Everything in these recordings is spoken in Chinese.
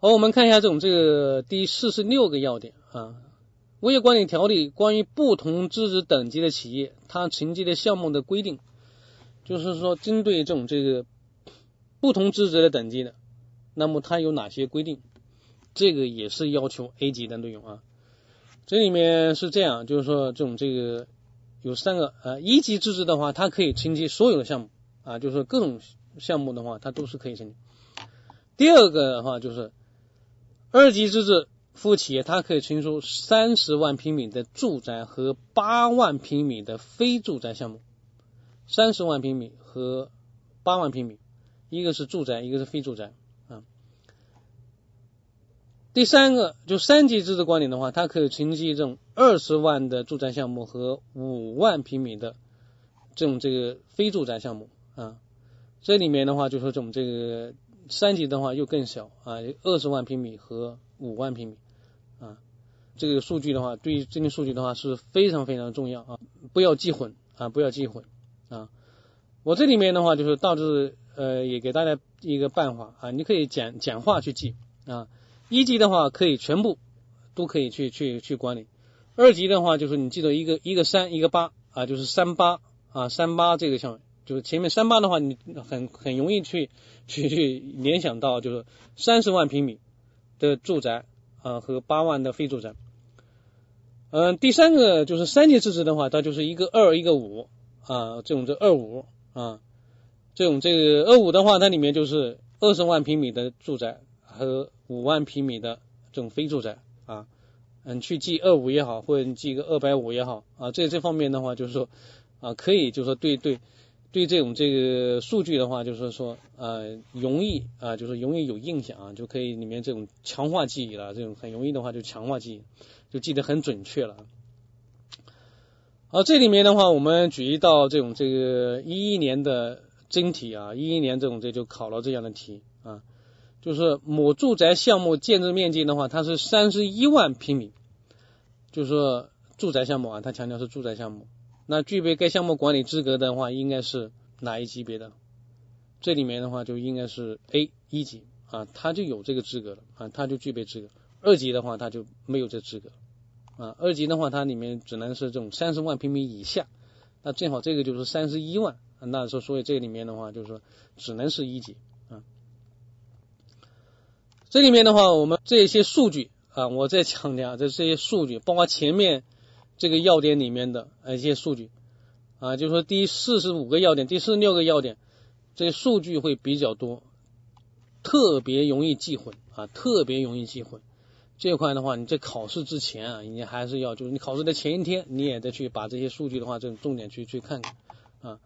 好，我们看一下这种这个第四十六个要点啊，物业管理条例关于不同资质等级的企业，它承接的项目的规定，就是说针对这种这个不同资质的等级的，那么它有哪些规定？这个也是要求 A 级的内容啊。这里面是这样，就是说这种这个有三个啊，一级资质的话，它可以承接所有的项目啊，就是各种项目的话，它都是可以承接。第二个的话就是。二级资质服务企业，它可以承受三十万平米的住宅和八万平米的非住宅项目。三十万平米和八万平米，一个是住宅，一个是非住宅啊。第三个，就三级资质管理的话，它可以承接这种二十万的住宅项目和五万平米的这种这个非住宅项目啊。这里面的话，就说这种这个。三级的话又更小啊，二十万平米和五万平米啊，这个数据的话，对于这些数据的话是非常非常重要啊，不要记混啊，不要记混啊。我这里面的话就是大致呃也给大家一个办法啊，你可以简简化去记啊。一级的话可以全部都可以去去去管理，二级的话就是你记得一个一个三一个八啊，就是三八啊三八这个项目。就是前面三八的话，你很很容易去去去联想到，就是三十万平米的住宅啊和八万的非住宅。嗯，第三个就是三级资质的话，它就是一个二一个五啊，这种这二五啊，这种这个二五的话，它里面就是二十万平米的住宅和五万平米的这种非住宅啊，嗯，去记二五也好，或者你记个二百五也好啊，这这方面的话就是说啊，可以就是说对对。对这种这个数据的话，就是说呃容易啊，就是容易有印象啊，就可以里面这种强化记忆了，这种很容易的话就强化记忆，就记得很准确了。好，这里面的话，我们举一道这种这个一一年的真题啊，一一年这种这就考了这样的题啊，就是某住宅项目建筑面积的话，它是三十一万平米，就是说住宅项目啊，它强调是住宅项目。那具备该项目管理资格的话，应该是哪一级别的？这里面的话就应该是 A 一级啊，他就有这个资格了啊，他就具备资格。二级的话他就没有这资格啊，二级的话它里面只能是这种三十万平米以下，那正好这个就是三十一万，那说所以这里面的话就是说只能是一级啊。这里面的话，我们这些数据啊，我再强调，这这些数据包括前面。这个要点里面的呃一些数据啊，就是说第四十五个要点、第四十六个要点，这些数据会比较多，特别容易记混啊，特别容易记混。这块的话，你在考试之前啊，你还是要就是你考试的前一天，你也得去把这些数据的话，这种重点去去看看啊。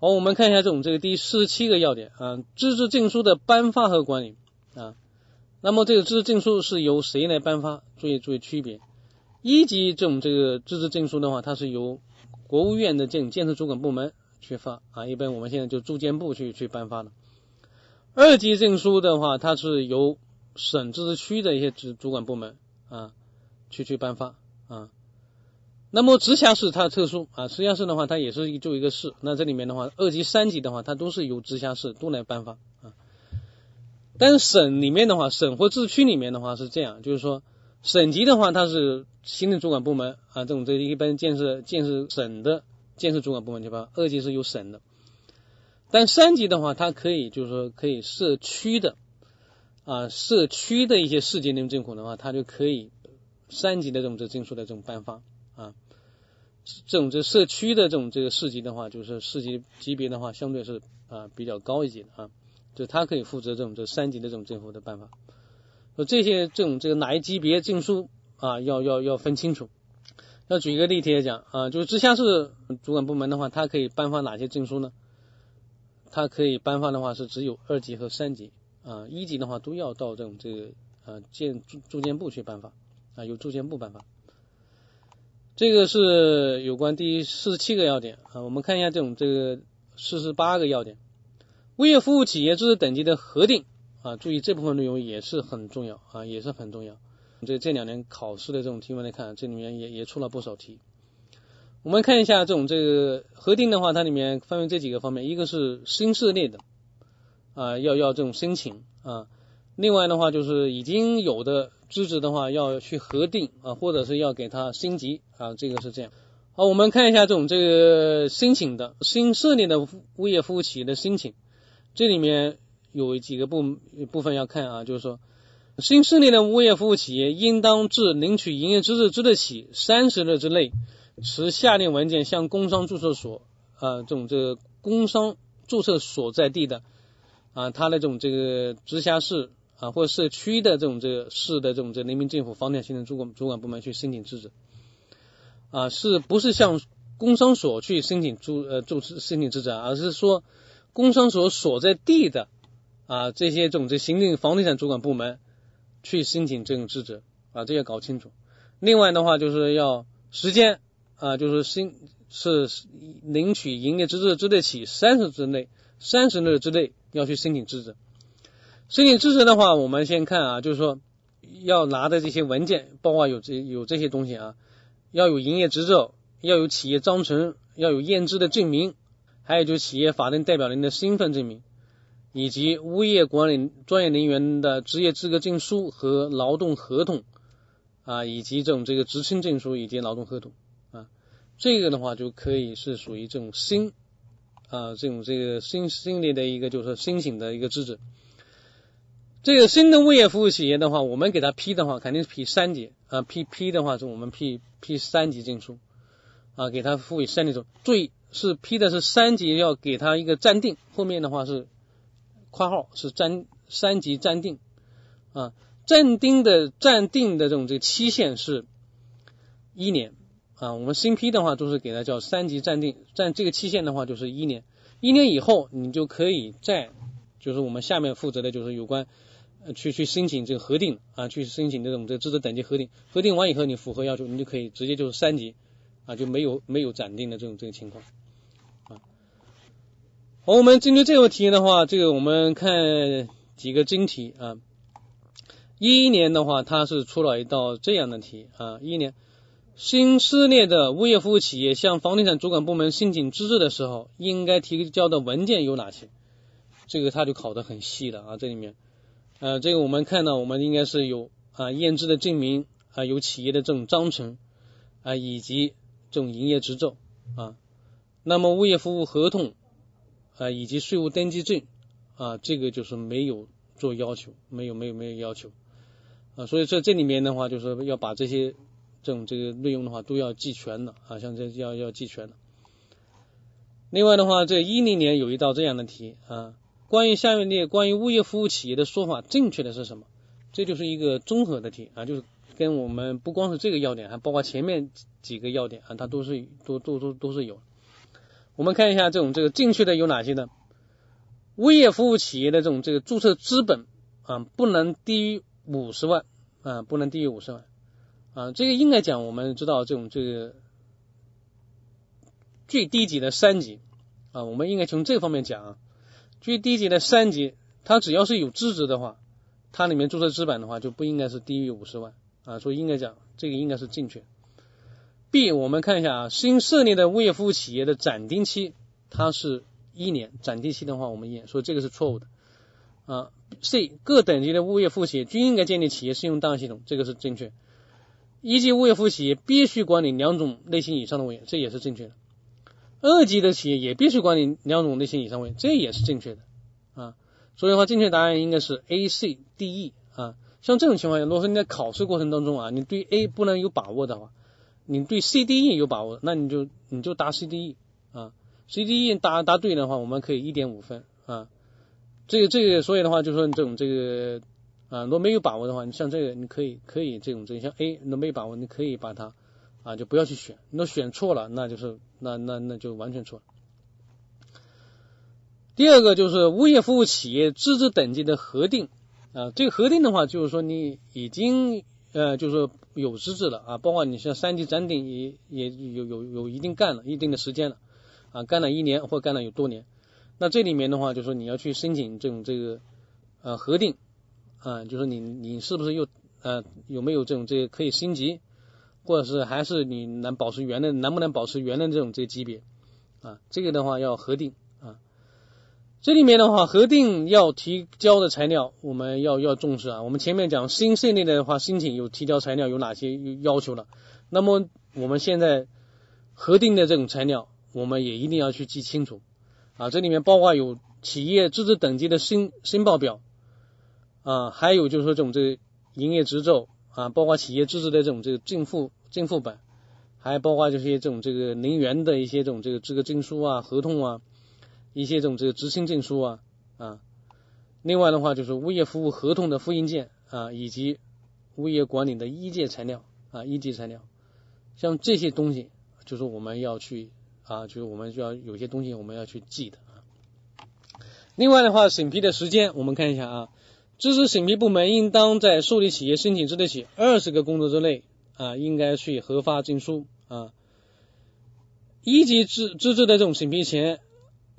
好，我们看一下这种这个第四十七个要点啊，资质证书的颁发和管理啊。那么这个资质证书是由谁来颁发？注意注意区别。一级这种这个资质证书的话，它是由国务院的这种建设主管部门去发啊，一般我们现在就住建部去去颁发的。二级证书的话，它是由省自治区的一些主主管部门啊去去颁发啊。那么直辖市它特殊啊，直辖市的话它也是就一个市，那这里面的话，二级、三级的话，它都是由直辖市都来颁发啊。但省里面的话，省或自治区里面的话是这样，就是说。省级的话，它是行政主管部门啊，这种这一般建设建设省的建设主管部门对吧？二级是由省的，但三级的话，它可以就是说可以社区的啊，社区的一些市级人民政府的话，它就可以三级的这种这证书的这种颁发啊，这种这社区的这种这个市级的话，就是市级级别的话，相对是啊比较高一级的啊，就它可以负责这种这三级的这种政府的办法。说这些这种这个哪一级别证书啊，要要要分清楚。要举一个例题来讲啊，就是直辖市主管部门的话，它可以颁发哪些证书呢？它可以颁发的话是只有二级和三级啊，一级的话都要到这种这个啊建住住建部去颁发啊，由住建部颁发。这个是有关第四十七个要点啊，我们看一下这种这个四十八个要点，物业服务企业资质等级的核定。啊，注意这部分内容也是很重要啊，也是很重要。这这两年考试的这种题目来看，这里面也也出了不少题。我们看一下这种这个核定的话，它里面分为这几个方面，一个是新设立的啊，要要这种申请啊，另外的话就是已经有的资质的话要去核定啊，或者是要给它升级啊，这个是这样。好，我们看一下这种这个申请的新设立的物业服务企业的申请，这里面有几个部部分要看啊，就是说新设立的物业服务企业应当自领取营业资质之日起三十日之内，持下列文件向工商注册所啊这种这个工商注册所在地的啊他的这种这个直辖市啊或者社区的这种这个市的这种这人民政府房地产行政主管主管部门去申请资质。啊，是不是向工商所去申请注呃注申请资质，而是说工商所所在地的啊这些种这行政房地产主管部门去申请这种资质啊，这要搞清楚。另外的话就是要时间啊，就是申是领取营业资质之日起三十之内三十日之内要去申请资质。申请资质的话，我们先看啊，就是说要拿的这些文件，包括有这有这些东西啊。要有营业执照，要有企业章程，要有验资的证明，还有就是企业法定代表人的身份证明，以及物业管理专业人员的职业资格证书和劳动合同啊，以及这种这个职称证书以及劳动合同啊，这个的话就可以是属于这种新啊这种这个新新列的一个就是申请的一个资质。这个新的物业服务企业的话，我们给他批的话，肯定是批三级啊，批批的话是我们批批三级证书啊，给他赋予三级证。注意是批的是三级，要给他一个暂定，后面的话是括号是暂三级暂定啊，暂定的暂定的这种这个期限是一年啊，我们新批的话都是给他叫三级暂定，暂这个期限的话就是一年，一年以后你就可以再就是我们下面负责的就是有关。去去申请这个核定啊，去申请这种这个资质等级核定，核定完以后你符合要求，你就可以直接就是三级啊，就没有没有暂定的这种这个情况。好，我们针对这个题的话，这个我们看几个真题啊。一一年的话，它是出了一道这样的题啊，一一年新设立的物业服务企业向房地产主管部门申请资质的时候，应该提交的文件有哪些？这个他就考的很细的啊，这里面。呃，这个我们看到，我们应该是有啊验资的证明啊，有企业的这种章程啊，以及这种营业执照啊。那么物业服务合同啊，以及税务登记证啊，这个就是没有做要求，没有没有没有要求啊。所以在这里面的话，就是要把这些这种这个内容的话都要记全的啊，像这要要记全的。另外的话，这一零年有一道这样的题啊。关于下面列关于物业服务企业的说法正确的是什么？这就是一个综合的题啊，就是跟我们不光是这个要点，还包括前面几个要点啊，它都是都都都都是有。我们看一下这种这个正确的有哪些呢？物业服务企业的这种这个注册资本啊，不能低于五十万啊，不能低于五十万啊。这个应该讲，我们知道这种这个最低级的三级啊，我们应该从这方面讲啊。最低级的三级，它只要是有资质的话，它里面注册资本的话就不应该是低于五十万啊，所以应该讲这个应该是正确。B，我们看一下啊，新设立的物业服务企业的暂定期它是一年，暂定期的话我们验，所以这个是错误的啊。C，各等级的物业服务企业均应该建立企业信用档案系统，这个是正确。一级物业服务企业必须管理两种类型以上的物业，这也是正确的。二级的企业也必须管理两种类型以上物业，这也是正确的啊。所以的话，正确答案应该是 A、C、D、E 啊。像这种情况下，如果说你在考试过程当中啊，你对 A 不能有把握的话，你对 C、D、E 有把握，那你就你就答 C、D、E 啊。C、D、E 答答对的话，我们可以一点五分啊。这个这个，所以的话，就说你这种这个啊，如果没有把握的话，你像这个，你可以可以这种这像 A，那没把握，你可以把它。啊，就不要去选，那选错了，那就是那那那就完全错了。第二个就是物业服务企业资质等级的核定啊，这个核定的话，就是说你已经呃，就是说有资质了啊，包括你像三级暂定也也有有有一定干了一定的时间了啊，干了一年或干了有多年，那这里面的话，就是说你要去申请这种这个呃核定啊，就是你你是不是又呃有没有这种这个可以升级？或者是还是你能保持原的，能不能保持原的这种这个级别啊？这个的话要核定。这里面的话，核定要提交的材料，我们要要重视啊。我们前面讲新设立的话，申请有提交材料有哪些要求了？那么我们现在核定的这种材料，我们也一定要去记清楚啊。这里面包括有企业资质等级的申申报表啊，还有就是说这种这个营业执照啊，包括企业资质的这种这个正负正副本，还包括这些这种这个能源的一些这种这个资格证书啊、合同啊。一些这种这个执行证书啊啊，另外的话就是物业服务合同的复印件啊，以及物业管理的一级材料啊一级材料，像这些东西就是我们要去啊，就是我们就要有些东西我们要去记的啊。另外的话，审批的时间我们看一下啊，资质审批部门应当在受理企业申请之日起二十个工作日内啊，应该去核发证书啊。一级资资质的这种审批前。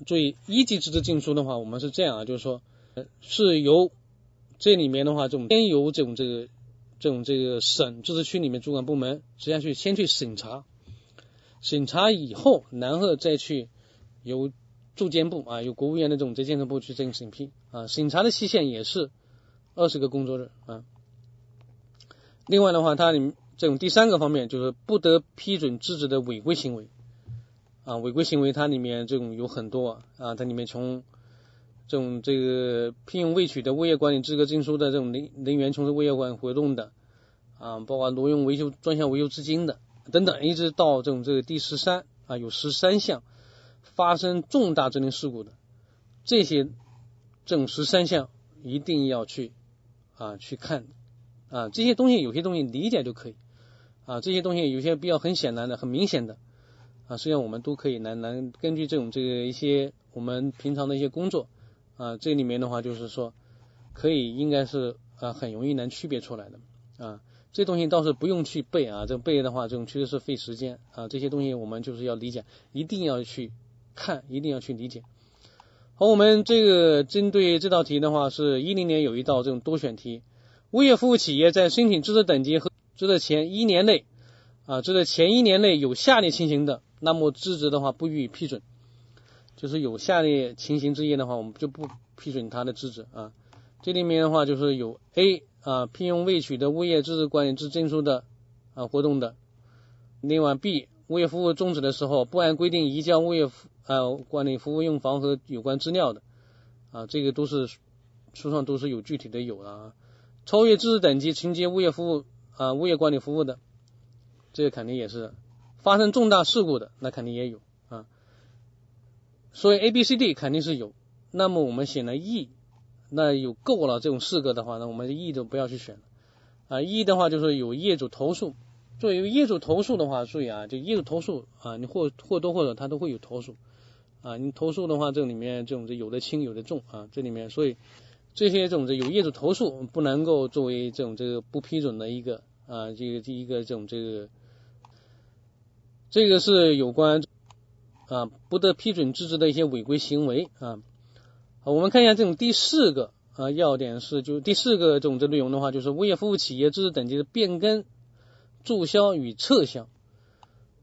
注意，一级资质证书的话，我们是这样啊，就是说，是由这里面的话，这种先由这种这个这种这个省自治区里面主管部门实际上去先去审查，审查以后，然后再去由住建部啊，由国务院的这种在建设部去进行审批啊，审查的期限也是二十个工作日啊。另外的话，它里这种第三个方面就是不得批准资质的违规行为。啊，违规行为它里面这种有很多啊，它里面从这种这个聘用未取得物业管理资格证书的这种人人员从事物业管理活动的啊，包括挪用维修专项维修资金的等等，一直到这种这个第十三啊，有十三项发生重大责任事故的这些这种十三项一定要去啊去看啊，这些东西有些东西理解就可以啊，这些东西有些比较很显然的、很明显的。啊，实际上我们都可以来来根据这种这个一些我们平常的一些工作啊，这里面的话就是说可以应该是啊很容易能区别出来的啊，这东西倒是不用去背啊，这背的话这种确实是费时间啊，这些东西我们就是要理解，一定要去看，一定要去理解。好，我们这个针对这道题的话，是一零年有一道这种多选题，物业服务企业在申请资质等级和资质前一年内啊，这个前一年内有下列情形的。那么资质的话不予以批准，就是有下列情形之一的话，我们就不批准他的资质啊。这里面的话就是有 A 啊，聘用未取得物业资质管理资证书的啊活动的；另外 B 物业服务终止的时候不按规定移交物业服啊管理服务用房和有关资料的啊，这个都是书上都是有具体的有的啊。超越资质等级承接物业服务啊物业管理服务的，这个肯定也是。发生重大事故的，那肯定也有啊，所以 A、B、C、D 肯定是有。那么我们选了 E，那有够了这种四个的话，那我们 E 就不要去选了啊。E 的话就是有业主投诉，作为业主投诉的话，注意啊，就业主投诉啊，你或或多或少他都会有投诉啊。你投诉的话，这里面这种有的轻有的重啊，这里面所以这些这种有业主投诉不能够作为这种这个不批准的一个啊，这个第一个这种这个。这个是有关啊不得批准资质的一些违规行为啊。好，我们看一下这种第四个啊要点是，就第四个这种内容的话，就是物业服务企业资质等级的变更、注销与撤销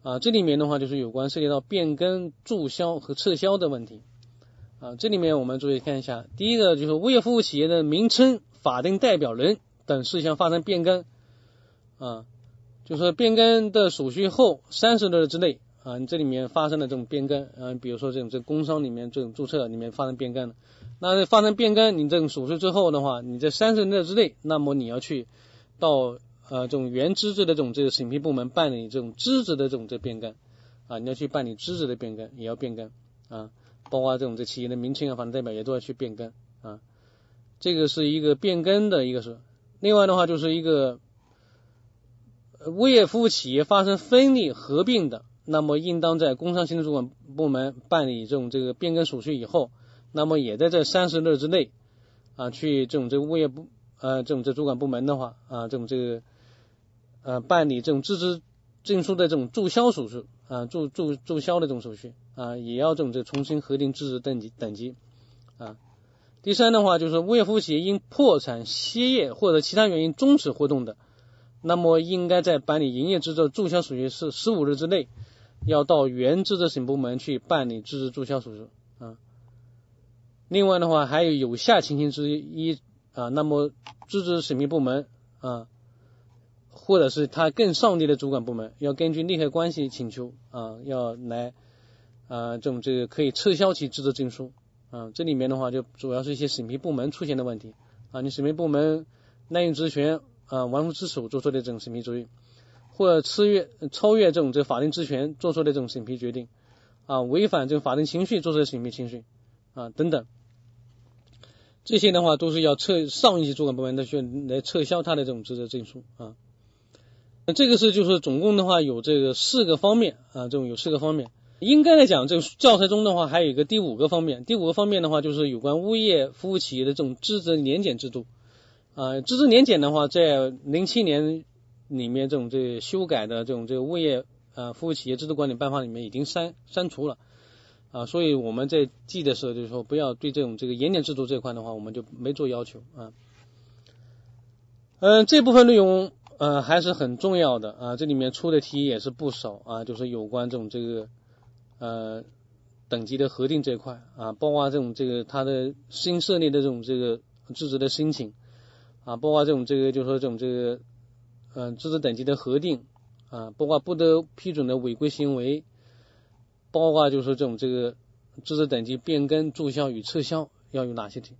啊。这里面的话就是有关涉及到变更、注销和撤销的问题啊。这里面我们注意看一下，第一个就是物业服务企业的名称、法定代表人等事项发生变更啊。就是变更的手续后三十日之内啊，你这里面发生了这种变更啊，比如说这种这工商里面这种注册里面发生变更了，那发生变更，你这种手续之后的话，你在三十日之内，那么你要去到呃这种原资质的这种这个审批部门办理这种资质的这种这变更啊，你要去办理资质的变更也要变更啊，包括这种这企业的名称啊、法定代表也都要去变更啊，这个是一个变更的一个是，另外的话就是一个。物业服务企业发生分立合并的，那么应当在工商行政主管部门办理这种这个变更手续以后，那么也在这三十日之内啊，去这种这个物业部呃这种这主管部门的话啊，这种这个呃办理这种资质证书的这种注销手续啊，注注注销的这种手续啊，也要这种这重新核定资质等级等级啊。第三的话就是物业服务企业因破产、歇业或者其他原因终止活动的。那么应该在办理营业执照注销手续是十五日之内，要到原资质审部门去办理资质注销手续啊。另外的话还有有下情形之一啊，那么资质审批部门啊，或者是他更上级的主管部门，要根据利害关系请求啊，要来啊这种这个可以撤销其资质证书啊。这里面的话就主要是一些审批部门出现的问题啊，你审批部门滥用职权啊，玩忽职守做出的这种审批决定，或者超越超越这种这法定职权做出的这种审批决定啊，违反这个法定程序做出的审批程序啊等等。这些的话都是要撤上一级主管部门的去来撤销他的这种资质证书啊。那这个是就是总共的话有这个四个方面啊，这种有四个方面。应该来讲，这个教材中的话还有一个第五个方面，第五个方面的话就是有关物业服务企业的这种资质年检制度啊。资质年检的话，在零七年里面这种这修改的这种这个物业啊服务企业制度管理办法里面已经删删除了。啊，所以我们在记的时候，就是说不要对这种这个严检制度这块的话，我们就没做要求啊。嗯，这部分内容呃还是很重要的啊，这里面出的题也是不少啊，就是有关这种这个呃等级的核定这一块啊，包括这种这个它的新设立的这种这个资质的申请啊，包括这种这个就是说这种这个嗯资质等级的核定啊，包括不得批准的违规行为。包括就是说这种这个资质等级变更、注销与撤销要有哪些题？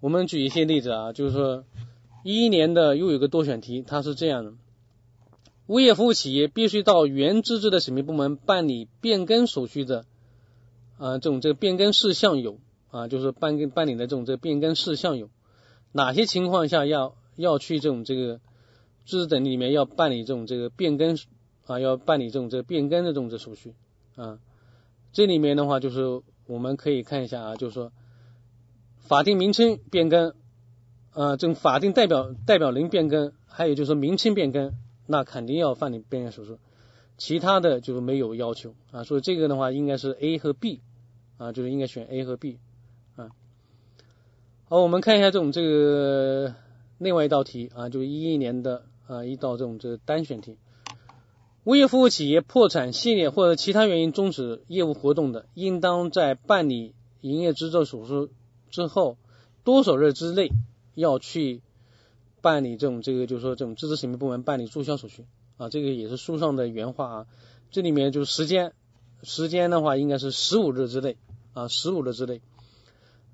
我们举一些例子啊，就是说一一年的又有个多选题，它是这样的：物业服务企业必须到原资质的审批部门办理变更手续的啊，这种这个变更事项有啊，就是办办理的这种这个变更事项有哪些情况下要要去这种这个资质等里面要办理这种这个变更啊，要办理这种这个变更的这种这手续。啊，这里面的话就是我们可以看一下啊，就是说法定名称变更，啊，这种法定代表代表人变更，还有就是名称变更，那肯定要办理变更手续，其他的就是没有要求啊，所以这个的话应该是 A 和 B 啊，就是应该选 A 和 B。好，我们看一下这种这个另外一道题啊，就是一一年的啊一道这种这个单选题。物业服务企业破产、系列或者其他原因终止业务活动的，应当在办理营业执照手续之后多少日之内要去办理这种这个，就是说这种资质审批部门办理注销手续啊。这个也是书上的原话啊。这里面就是时间，时间的话应该是十五日之内啊，十五日之内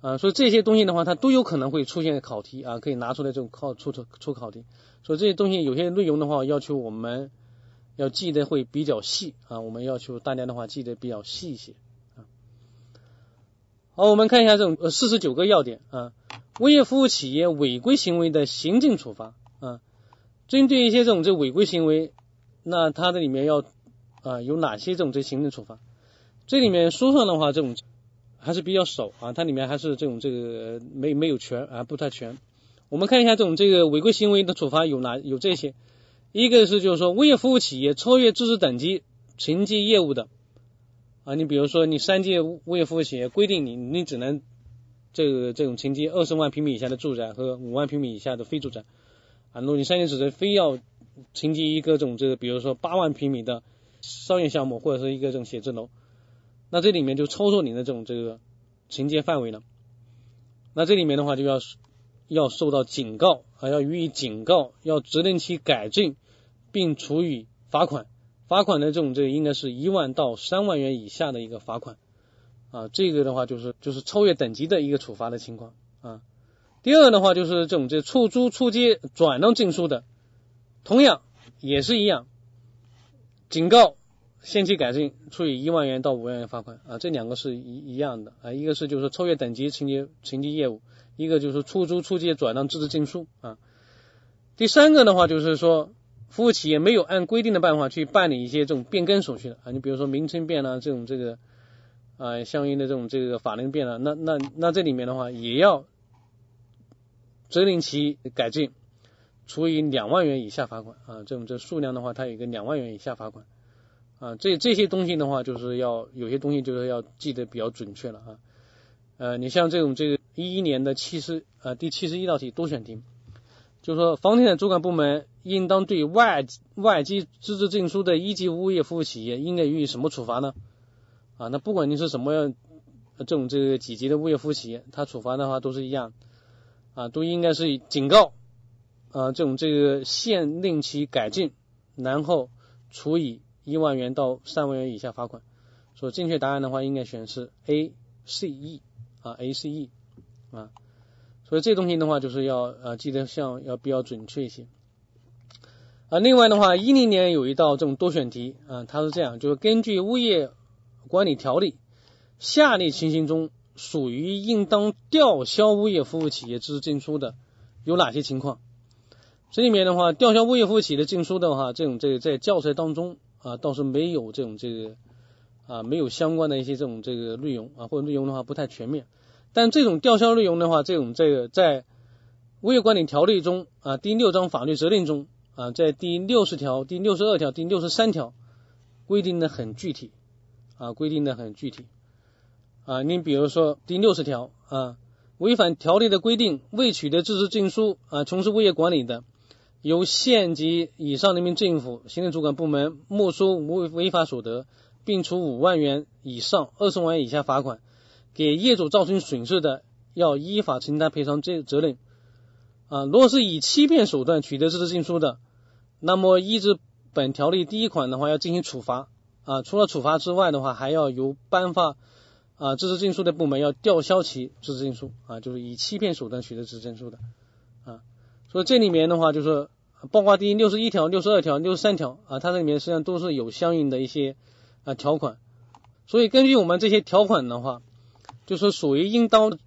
啊。所以这些东西的话，它都有可能会出现考题啊，可以拿出来这种考出出出考题。所以这些东西有些内容的话，要求我们。要记得会比较细啊，我们要求大家的话记得比较细一些啊。好，我们看一下这种呃四十九个要点啊，物业服务企业违规行为的行政处罚啊，针对一些这种这违规行为，那它的里面要啊有哪些这种这行政处罚？这里面书上的话这种还是比较少啊，它里面还是这种这个没没有全啊不太全。我们看一下这种这个违规行为的处罚有哪有这些。一个是就是说，物业服务企业超越资质等级承接业务的啊，你比如说你三级物业服务企业规定你你只能这个这种承接二十万平米以下的住宅和五万平米以下的非住宅啊，那你三级指责非要承接一个这种这个比如说八万平米的商业项目或者是一个这种写字楼，那这里面就超出你的这种这个情节范围了，那这里面的话就要。要受到警告，还要予以警告，要责令其改正，并处以罚款。罚款的这种，这应该是一万到三万元以下的一个罚款啊。这个的话就是就是超越等级的一个处罚的情况啊。第二的话就是这种这出租、出借、转让证书的，同样也是一样，警告。限期改正，处以一万元到五万元罚款啊，这两个是一一样的啊，一个是就是说超越等级承接承接业务，一个就是出租出借转让资质证书啊。第三个的话就是说，服务企业没有按规定的办法去办理一些这种变更手续的啊，你比如说名称变了这种这个啊，相应的这种这个法令变了，那那那这里面的话也要责令其改正，处以两万元以下罚款啊，这种这数量的话，它有一个两万元以下罚款。啊，这这些东西的话，就是要有些东西就是要记得比较准确了啊。呃，你像这种这个一一年的七十呃第七十一道题多选题，就是说房地产主管部门应当对外外籍资质证书的一级物业服务企业应该予以什么处罚呢？啊，那不管你是什么样这种这个几级的物业服务企业，它处罚的话都是一样，啊，都应该是警告，啊，这种这个限令其改进，然后处以一万元到三万元以下罚款。所以正确答案的话，应该选是 A、C、E 啊，A、C、E 啊。所以这东西的话，就是要呃记得像要比较准确一些。啊，另外的话，一零年有一道这种多选题啊，它是这样，就是根据物业管理条例，下列情形中属于应当吊销物业服务企业资质证书的有哪些情况？这里面的话，吊销物业服务企业的证书的话，这种这个在教材当中啊倒是没有这种这个啊没有相关的一些这种这个内容啊，或者内容的话不太全面。但这种吊销内容的话，这种这个在物业管理条例中啊第六章法律责任中。啊，在第六十条、第六十二条、第六十三条规定的很具体啊，规定的很具体啊。你比如说第六十条啊，违反条例的规定未取得资质证书啊，从事物业管理的，由县级以上人民政府行政主管部门没收无违法所得，并处五万元以上二十万元以下罚款，给业主造成损失的，要依法承担赔偿责责任。啊，如果是以欺骗手段取得资质证书的，那么依据本条例第一款的话，要进行处罚啊。除了处罚之外的话，还要由颁发啊资质证书的部门要吊销其资质证书啊，就是以欺骗手段取得资质证书的。所以这里面的话，就是包括第六十一条、六十二条、六十三条啊，它这里面实际上都是有相应的一些啊条款。所以根据我们这些条款的话，就是属于应当。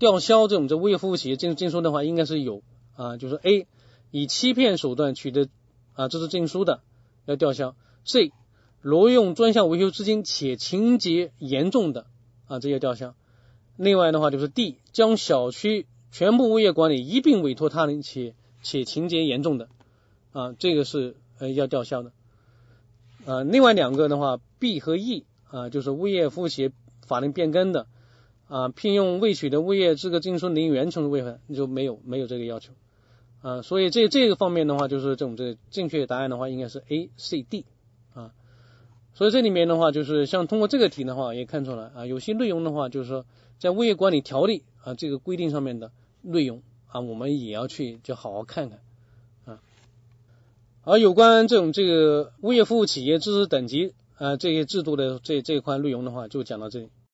吊销这种这物业服务企业证证书的话，应该是有啊，就是 A 以欺骗手段取得啊这是证书的要吊销；C 挪用专项维修资金且情节严重的啊这些吊销。另外的话就是 D 将小区全部物业管理一并委托他人且且情节严重的啊这个是呃要吊销的。啊，另外两个的话 B 和 E 啊就是物业服务企业法令变更的。啊，聘用未取得物业资格证书人员从事未犯，就没有没有这个要求啊，所以这这个方面的话，就是这种这正确答案的话，应该是 A、C、D 啊。所以这里面的话，就是像通过这个题的话，也看出来啊，有些内容的话，就是说在物业管理条例啊这个规定上面的内容啊，我们也要去就好好看看啊。而有关这种这个物业服务企业资质等级啊这些制度的这这一块内容的话，就讲到这里。